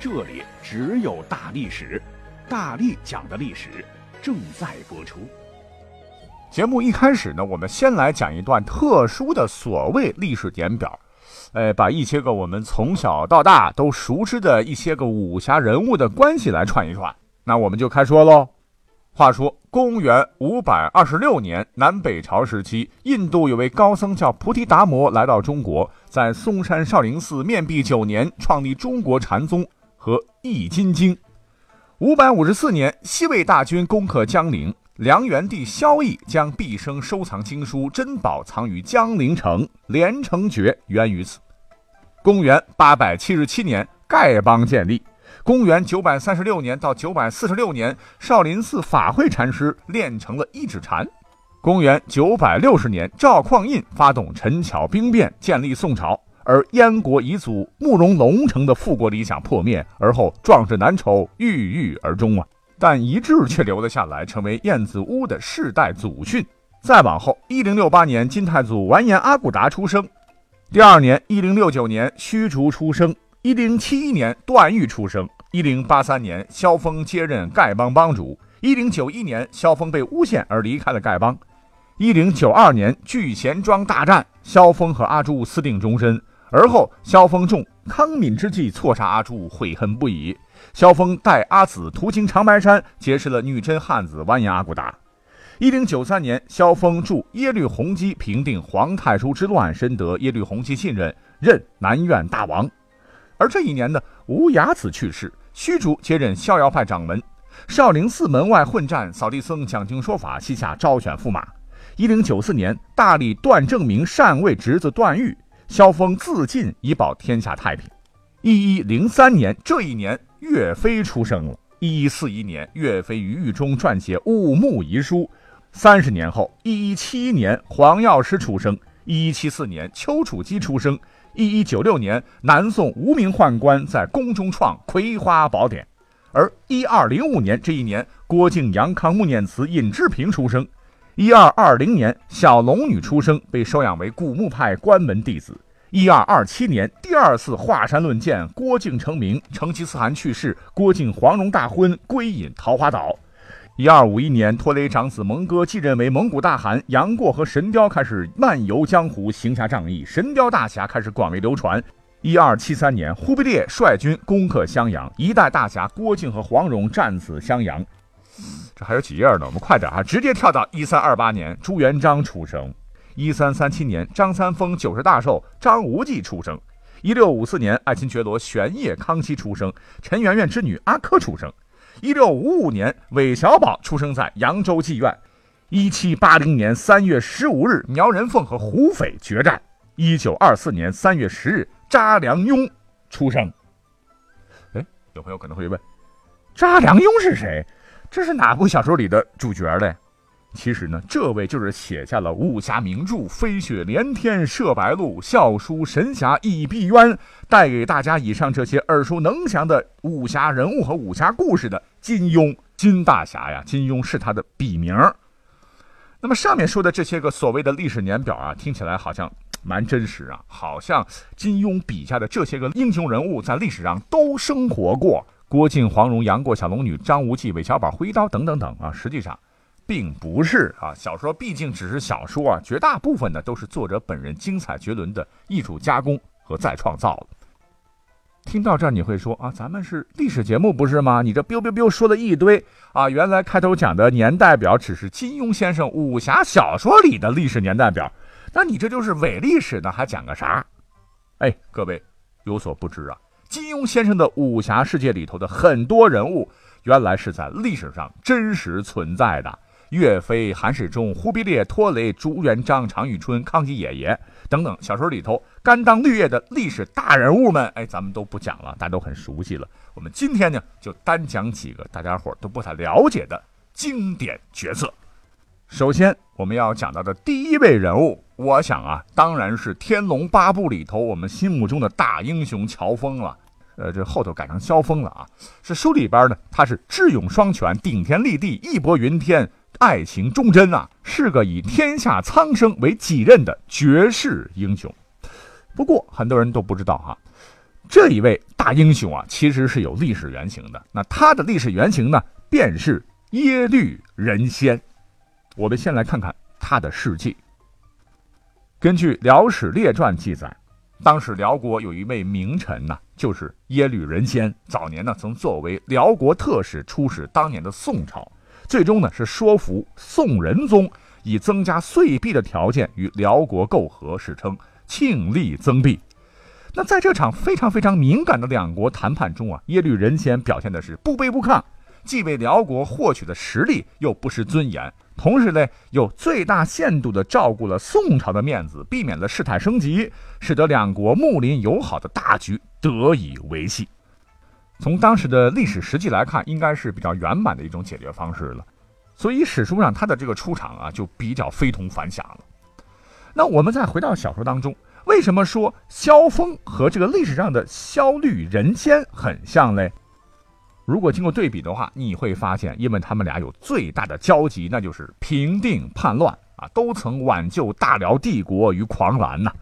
这里只有大历史，大力讲的历史正在播出。节目一开始呢，我们先来讲一段特殊的所谓历史点表，呃，把一些个我们从小到大都熟知的一些个武侠人物的关系来串一串。那我们就开说喽。话说，公元五百二十六年，南北朝时期，印度有位高僧叫菩提达摩来到中国，在嵩山少林寺面壁九年，创立中国禅宗。和《易筋经》，五百五十四年，西魏大军攻克江陵，梁元帝萧绎将毕生收藏经书珍宝藏于江陵城，连城诀源于此。公元八百七十七年，丐帮建立。公元九百三十六年到九百四十六年，少林寺法会禅师练成了一指禅。公元九百六十年，赵匡胤发动陈桥兵变，建立宋朝。而燕国遗祖慕容龙城的复国理想破灭，而后壮志难酬，郁郁而终啊！但遗志却留了下来，成为燕子屋的世代祖训。再往后，一零六八年，金太祖完颜阿骨达出生；第二年，一零六九年，虚竹出生；一零七一年，段誉出生；一零八三年，萧峰接任丐帮帮主；一零九一年，萧峰被诬陷而离开了丐帮；一零九二年，聚贤庄大战，萧峰和阿朱私定终身。而后，萧峰中康敏之计，错杀阿朱，悔恨不已。萧峰带阿紫途经长白山，结识了女真汉子完颜阿骨达。一零九三年，萧峰助耶律洪基平定皇太叔之乱，深得耶律洪基信任，任南院大王。而这一年呢，吴雅子去世，虚竹接任逍遥派掌门。少林寺门外混战，扫地僧讲经说法，西夏招选驸马。一零九四年，大理段正明禅位侄子段誉。萧峰自尽以保天下太平。一一零三年，这一年，岳飞出生了。一一四一年，岳飞于狱中撰写《武穆遗书》。三十年后，一一七一年，黄药师出生。一一七四年，丘处机出生。一一九六年，南宋无名宦官在宫中创《葵花宝典》。而一二零五年这一年，郭靖、杨康、穆念慈、尹志平出生。一二二零年，小龙女出生，被收养为古墓派关门弟子。一二二七年，第二次华山论剑，郭靖成名，成吉思汗去世，郭靖黄蓉大婚，归隐桃花岛。一二五一年，拖雷长子蒙哥继任为蒙古大汗，杨过和神雕开始漫游江湖，行侠仗义，神雕大侠开始广为流传。一二七三年，忽必烈率军攻克襄阳，一代大侠郭靖和黄蓉战死襄阳。这还有几页呢？我们快点啊！直接跳到一三二八年，朱元璋出生。一三三七年，张三丰九十大寿，张无忌出生。一六五四年，爱新觉罗玄烨康熙出生，陈圆圆之女阿珂出生。一六五五年，韦小宝出生在扬州妓院。一七八零年三月十五日，苗人凤和胡斐决战。一九二四年三月十日，查良镛出生。哎，有朋友可能会问，查良镛是谁？这是哪部小说里的主角嘞？其实呢，这位就是写下了武侠名著《飞雪连天射白鹿》《笑书神侠倚碧鸳》，带给大家以上这些耳熟能详的武侠人物和武侠故事的金庸金大侠呀。金庸是他的笔名。那么上面说的这些个所谓的历史年表啊，听起来好像蛮真实啊，好像金庸笔下的这些个英雄人物在历史上都生活过。郭靖、黄蓉、杨过、小龙女、张无忌、韦小宝、挥刀等等等啊，实际上并不是啊。小说毕竟只是小说啊，绝大部分呢都是作者本人精彩绝伦的艺术加工和再创造听到这儿你会说啊，咱们是历史节目不是吗？你这 biu biu biu 说了一堆啊，原来开头讲的年代表只是金庸先生武侠小说里的历史年代表，那你这就是伪历史呢？还讲个啥？哎，各位有所不知啊。金庸先生的武侠世界里头的很多人物，原来是在历史上真实存在的。岳飞、韩世忠、忽必烈、拖雷、朱元璋、常遇春、康熙爷爷等等小说里头甘当绿叶的历史大人物们，哎，咱们都不讲了，大家都很熟悉了。我们今天呢，就单讲几个大家伙都不太了解的经典角色。首先，我们要讲到的第一位人物，我想啊，当然是《天龙八部》里头我们心目中的大英雄乔峰了。呃，这后头改成萧峰了啊。是书里边呢，他是智勇双全、顶天立地、义薄云天、爱情忠贞啊，是个以天下苍生为己任的绝世英雄。不过，很多人都不知道哈，这一位大英雄啊，其实是有历史原型的。那他的历史原型呢，便是耶律仁先。我们先来看看他的事迹。根据《辽史列传》记载，当时辽国有一位名臣呐，就是耶律仁先。早年呢，曾作为辽国特使出使当年的宋朝，最终呢是说服宋仁宗以增加岁币的条件与辽国媾和，史称庆历增币。那在这场非常非常敏感的两国谈判中啊，耶律仁先表现的是不卑不亢，既为辽国获取的实力，又不失尊严。同时呢，又最大限度地照顾了宋朝的面子，避免了事态升级，使得两国睦邻友好的大局得以维系。从当时的历史实际来看，应该是比较圆满的一种解决方式了。所以史书上他的这个出场啊，就比较非同凡响了。那我们再回到小说当中，为什么说萧峰和这个历史上的萧绿人间很像嘞？如果经过对比的话，你会发现，因为他们俩有最大的交集，那就是平定叛乱啊，都曾挽救大辽帝国于狂澜呐。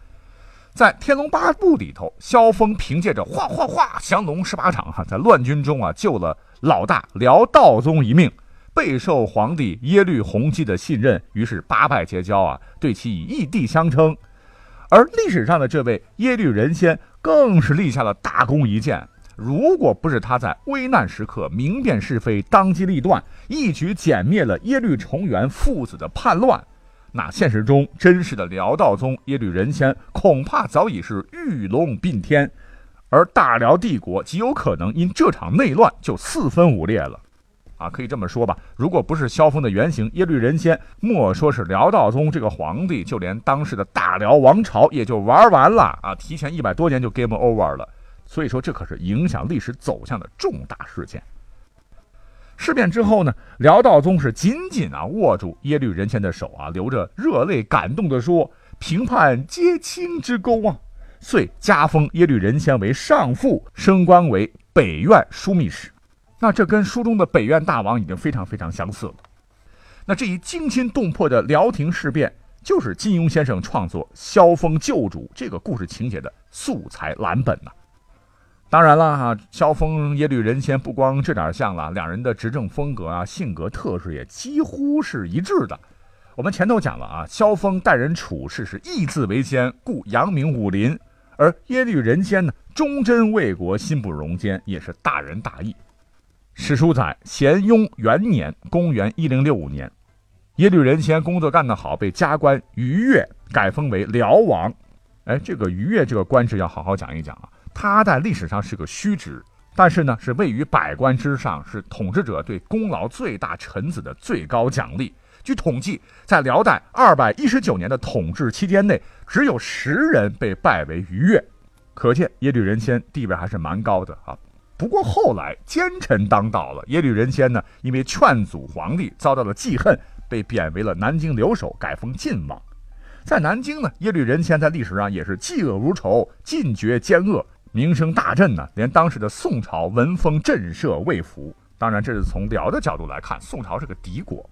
在《天龙八部》里头，萧峰凭借着哗哗哗降龙十八掌哈，在乱军中啊救了老大辽道宗一命，备受皇帝耶律洪基的信任，于是八拜结交啊，对其以义弟相称。而历史上的这位耶律仁先，更是立下了大功一件。如果不是他在危难时刻明辨是非、当机立断，一举歼灭了耶律重元父子的叛乱，那现实中真实的辽道宗耶律仁先恐怕早已是玉龙并天，而大辽帝国极有可能因这场内乱就四分五裂了。啊，可以这么说吧，如果不是萧峰的原型耶律仁先，莫说是辽道宗这个皇帝，就连当时的大辽王朝也就玩完了啊，提前一百多年就 game over 了。所以说，这可是影响历史走向的重大事件。事变之后呢，辽道宗是紧紧啊握住耶律仁先的手啊，流着热泪感动地说：“平叛皆卿之功啊！”遂加封耶律仁先为上父，升官为北院枢密使。那这跟书中的北院大王已经非常非常相似了。那这一惊心动魄的辽廷事变，就是金庸先生创作《萧峰救主》这个故事情节的素材蓝本呐。当然了哈，萧峰耶律仁先不光这点像了，两人的执政风格啊、性格特质也几乎是一致的。我们前头讲了啊，萧峰待人处事是义字为先，故扬名武林；而耶律仁先呢，忠贞为国，心不容奸，也是大仁大义。史书载，咸雍元年（公元1065年），耶律仁先工作干得好，被加官于越，改封为辽王。哎，这个于越这个官职要好好讲一讲啊。他在历史上是个虚职，但是呢，是位于百官之上，是统治者对功劳最大臣子的最高奖励。据统计，在辽代二百一十九年的统治期间内，只有十人被拜为于越，可见耶律仁先地位还是蛮高的啊。不过后来奸臣当道了，耶律仁先呢，因为劝阻皇帝遭到了记恨，被贬为了南京留守，改封晋王。在南京呢，耶律仁先在历史上也是嫉恶如仇，尽绝奸恶。名声大振呢，连当时的宋朝闻风震慑未服。当然，这是从辽的角度来看，宋朝是个敌国。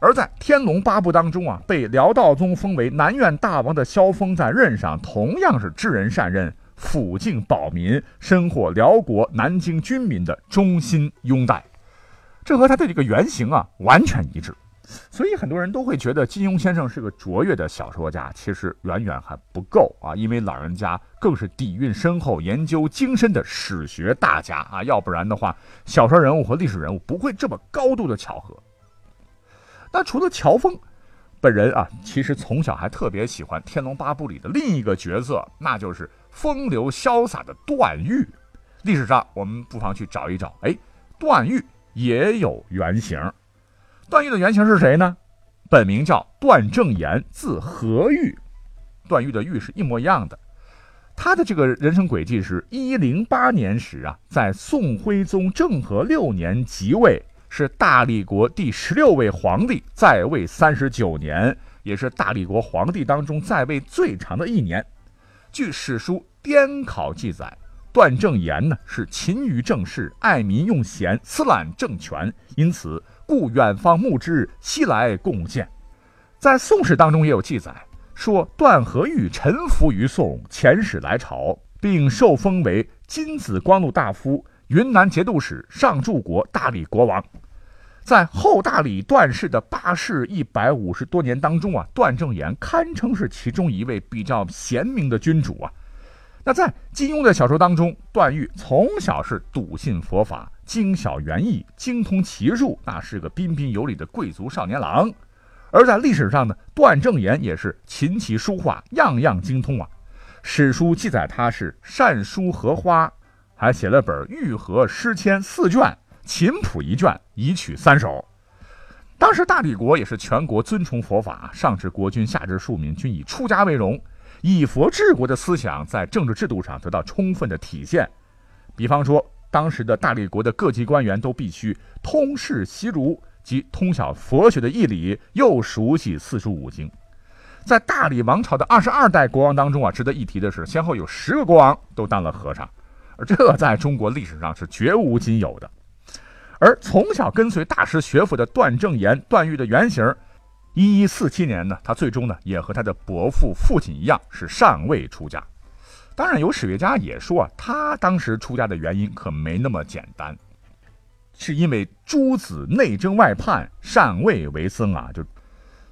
而在《天龙八部》当中啊，被辽道宗封为南院大王的萧峰，在任上同样是知人善任，抚境保民，深获辽国南京军民的衷心拥戴。这和他的这个原型啊完全一致。所以很多人都会觉得金庸先生是个卓越的小说家，其实远远还不够啊！因为老人家更是底蕴深厚、研究精深的史学大家啊！要不然的话，小说人物和历史人物不会这么高度的巧合。那除了乔峰，本人啊，其实从小还特别喜欢《天龙八部》里的另一个角色，那就是风流潇洒的段誉。历史上我们不妨去找一找，哎，段誉也有原型。段誉的原型是谁呢？本名叫段正言，字和玉。段誉的玉是一模一样的。他的这个人生轨迹是：一零八年时啊，在宋徽宗政和六年即位，是大理国第十六位皇帝，在位三十九年，也是大理国皇帝当中在位最长的一年。据史书《滇考》记载，段正言呢是勤于政事，爱民用贤，私揽政权，因此故远方慕之，西来贡献。在《宋史》当中也有记载。说段和玉臣服于宋，遣使来朝，并受封为金紫光禄大夫、云南节度使、上柱国、大理国王。在后大理段氏的八世一百五十多年当中啊，段正言堪称是其中一位比较贤明的君主啊。那在金庸的小说当中，段誉从小是笃信佛法，精晓园艺，精通骑术，那是个彬彬有礼的贵族少年郎。而在历史上呢，段正言也是琴棋书画样样精通啊。史书记载他是善书荷花，还写了本《玉和诗签》四卷，《琴谱》一卷，一曲三首。当时大理国也是全国尊崇佛法，上至国君，下至庶民，均以出家为荣，以佛治国的思想在政治制度上得到充分的体现。比方说，当时的大理国的各级官员都必须通释习儒。即通晓佛学的义理，又熟悉四书五经，在大理王朝的二十二代国王当中啊，值得一提的是，先后有十个国王都当了和尚，而这在中国历史上是绝无仅有的。而从小跟随大师学佛的段正言、段誉的原型，一一四七年呢，他最终呢也和他的伯父、父亲一样是尚未出家。当然，有史学家也说啊，他当时出家的原因可没那么简单。是因为诸子内争外叛，禅位为僧啊，就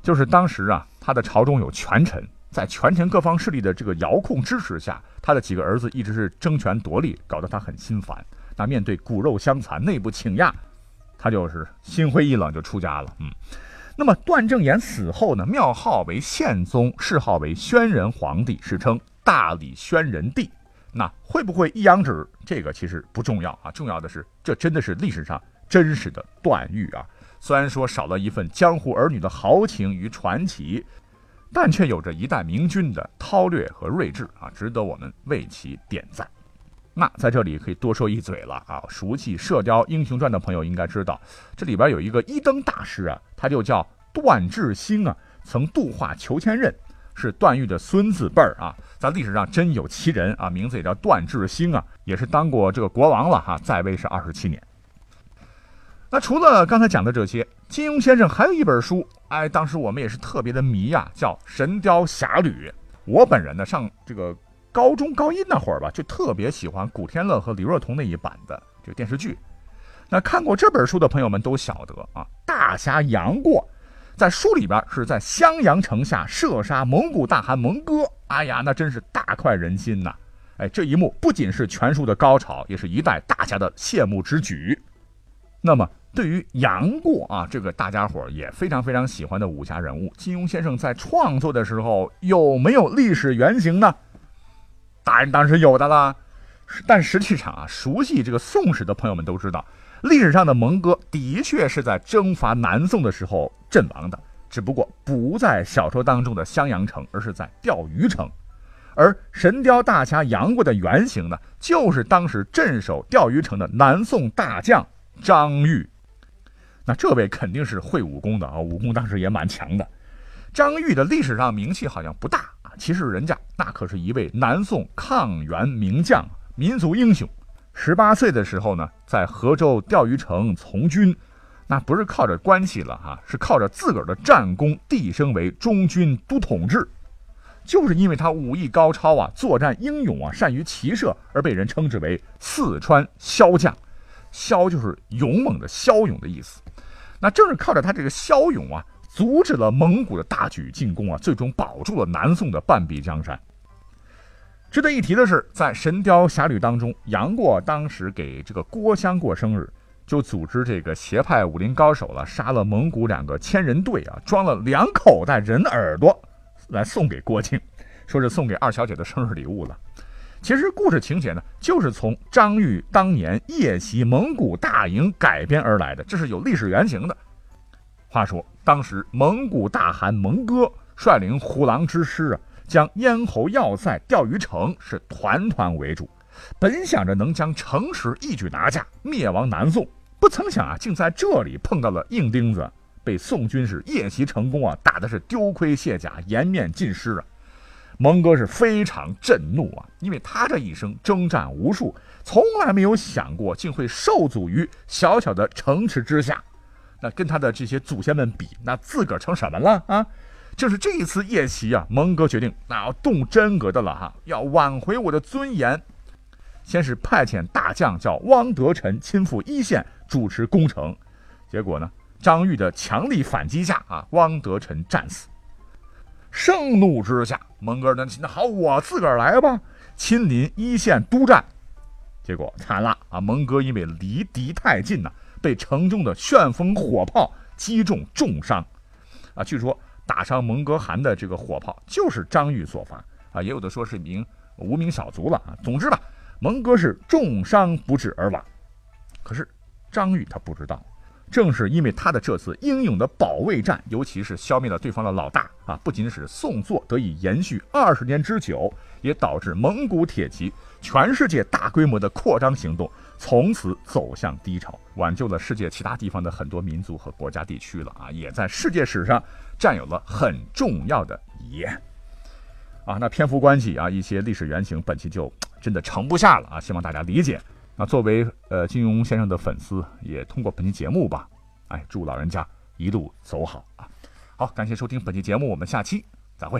就是当时啊，他的朝中有权臣，在权臣各方势力的这个遥控支持下，他的几个儿子一直是争权夺利，搞得他很心烦。那面对骨肉相残、内部倾轧，他就是心灰意冷，就出家了。嗯，那么段正言死后呢，庙号为宪宗，谥号为宣仁皇帝，史称大理宣仁帝。那会不会一阳指？这个其实不重要啊，重要的是这真的是历史上真实的段誉啊。虽然说少了一份江湖儿女的豪情与传奇，但却有着一代明君的韬略和睿智啊，值得我们为其点赞。那在这里可以多说一嘴了啊，熟悉《射雕英雄传》的朋友应该知道，这里边有一个一灯大师啊，他就叫段智兴啊，曾度化裘千仞。是段誉的孙子辈儿啊，在历史上真有其人啊，名字也叫段智兴啊，也是当过这个国王了哈，在位是二十七年。那除了刚才讲的这些，金庸先生还有一本书，哎，当时我们也是特别的迷呀，叫《神雕侠侣》。我本人呢，上这个高中高一那会儿吧，就特别喜欢古天乐和李若彤那一版的这个电视剧。那看过这本书的朋友们都晓得啊，大侠杨过。在书里边是在襄阳城下射杀蒙古大汗蒙哥，哎呀，那真是大快人心呐！哎，这一幕不仅是全书的高潮，也是一代大侠的谢幕之举。那么，对于杨过啊，这个大家伙也非常非常喜欢的武侠人物，金庸先生在创作的时候有没有历史原型呢？答案当然是有的啦。但实际上啊，熟悉这个宋史的朋友们都知道。历史上的蒙哥的确是在征伐南宋的时候阵亡的，只不过不在小说当中的襄阳城，而是在钓鱼城。而神雕大侠杨过的原型呢，就是当时镇守钓鱼城的南宋大将张玉。那这位肯定是会武功的啊，武功当时也蛮强的。张玉的历史上名气好像不大啊，其实人家那可是一位南宋抗元名将、民族英雄。十八岁的时候呢，在河州钓鱼城从军，那不是靠着关系了哈，是靠着自个儿的战功递升为中军都统制。就是因为他武艺高超啊，作战英勇啊，善于骑射，而被人称之为四川骁将。骁就是勇猛的骁勇的意思。那正是靠着他这个骁勇啊，阻止了蒙古的大举进攻啊，最终保住了南宋的半壁江山。值得一提的是，在《神雕侠侣》当中，杨过当时给这个郭襄过生日，就组织这个邪派武林高手了，杀了蒙古两个千人队啊，装了两口袋人耳朵来送给郭靖，说是送给二小姐的生日礼物了。其实故事情节呢，就是从张玉当年夜袭蒙古大营改编而来的，这是有历史原型的。话说，当时蒙古大汗蒙哥率领虎狼之师啊，将咽喉要塞钓鱼城是团团围住，本想着能将城池一举拿下，灭亡南宋。不曾想啊，竟在这里碰到了硬钉子，被宋军是夜袭成功啊，打的是丢盔卸甲，颜面尽失啊。蒙哥是非常震怒啊，因为他这一生征战无数，从来没有想过竟会受阻于小小的城池之下。那跟他的这些祖先们比，那自个儿成什么了啊？就是这一次夜袭啊，蒙哥决定那要动真格的了哈，要挽回我的尊严。先是派遣大将叫汪德臣亲赴一线主持攻城，结果呢，张玉的强力反击下啊，汪德臣战死。盛怒之下，蒙哥呢，那好，我自个儿来吧，亲临一线督战。结果惨了啊，蒙哥因为离敌太近呐。被城中的旋风火炮击中重伤，啊，据说打伤蒙哥汗的这个火炮就是张玉所发，啊，也有的说是一名无名小卒了啊。总之吧，蒙哥是重伤不治而亡。可是张玉他不知道，正是因为他的这次英勇的保卫战，尤其是消灭了对方的老大啊，不仅使宋作得以延续二十年之久，也导致蒙古铁骑全世界大规模的扩张行动。从此走向低潮，挽救了世界其他地方的很多民族和国家地区了啊，也在世界史上占有了很重要的一页啊。那篇幅关系啊，一些历史原型，本期就真的盛不下了啊，希望大家理解。那作为呃金庸先生的粉丝，也通过本期节目吧，哎，祝老人家一路走好啊。好，感谢收听本期节目，我们下期再会。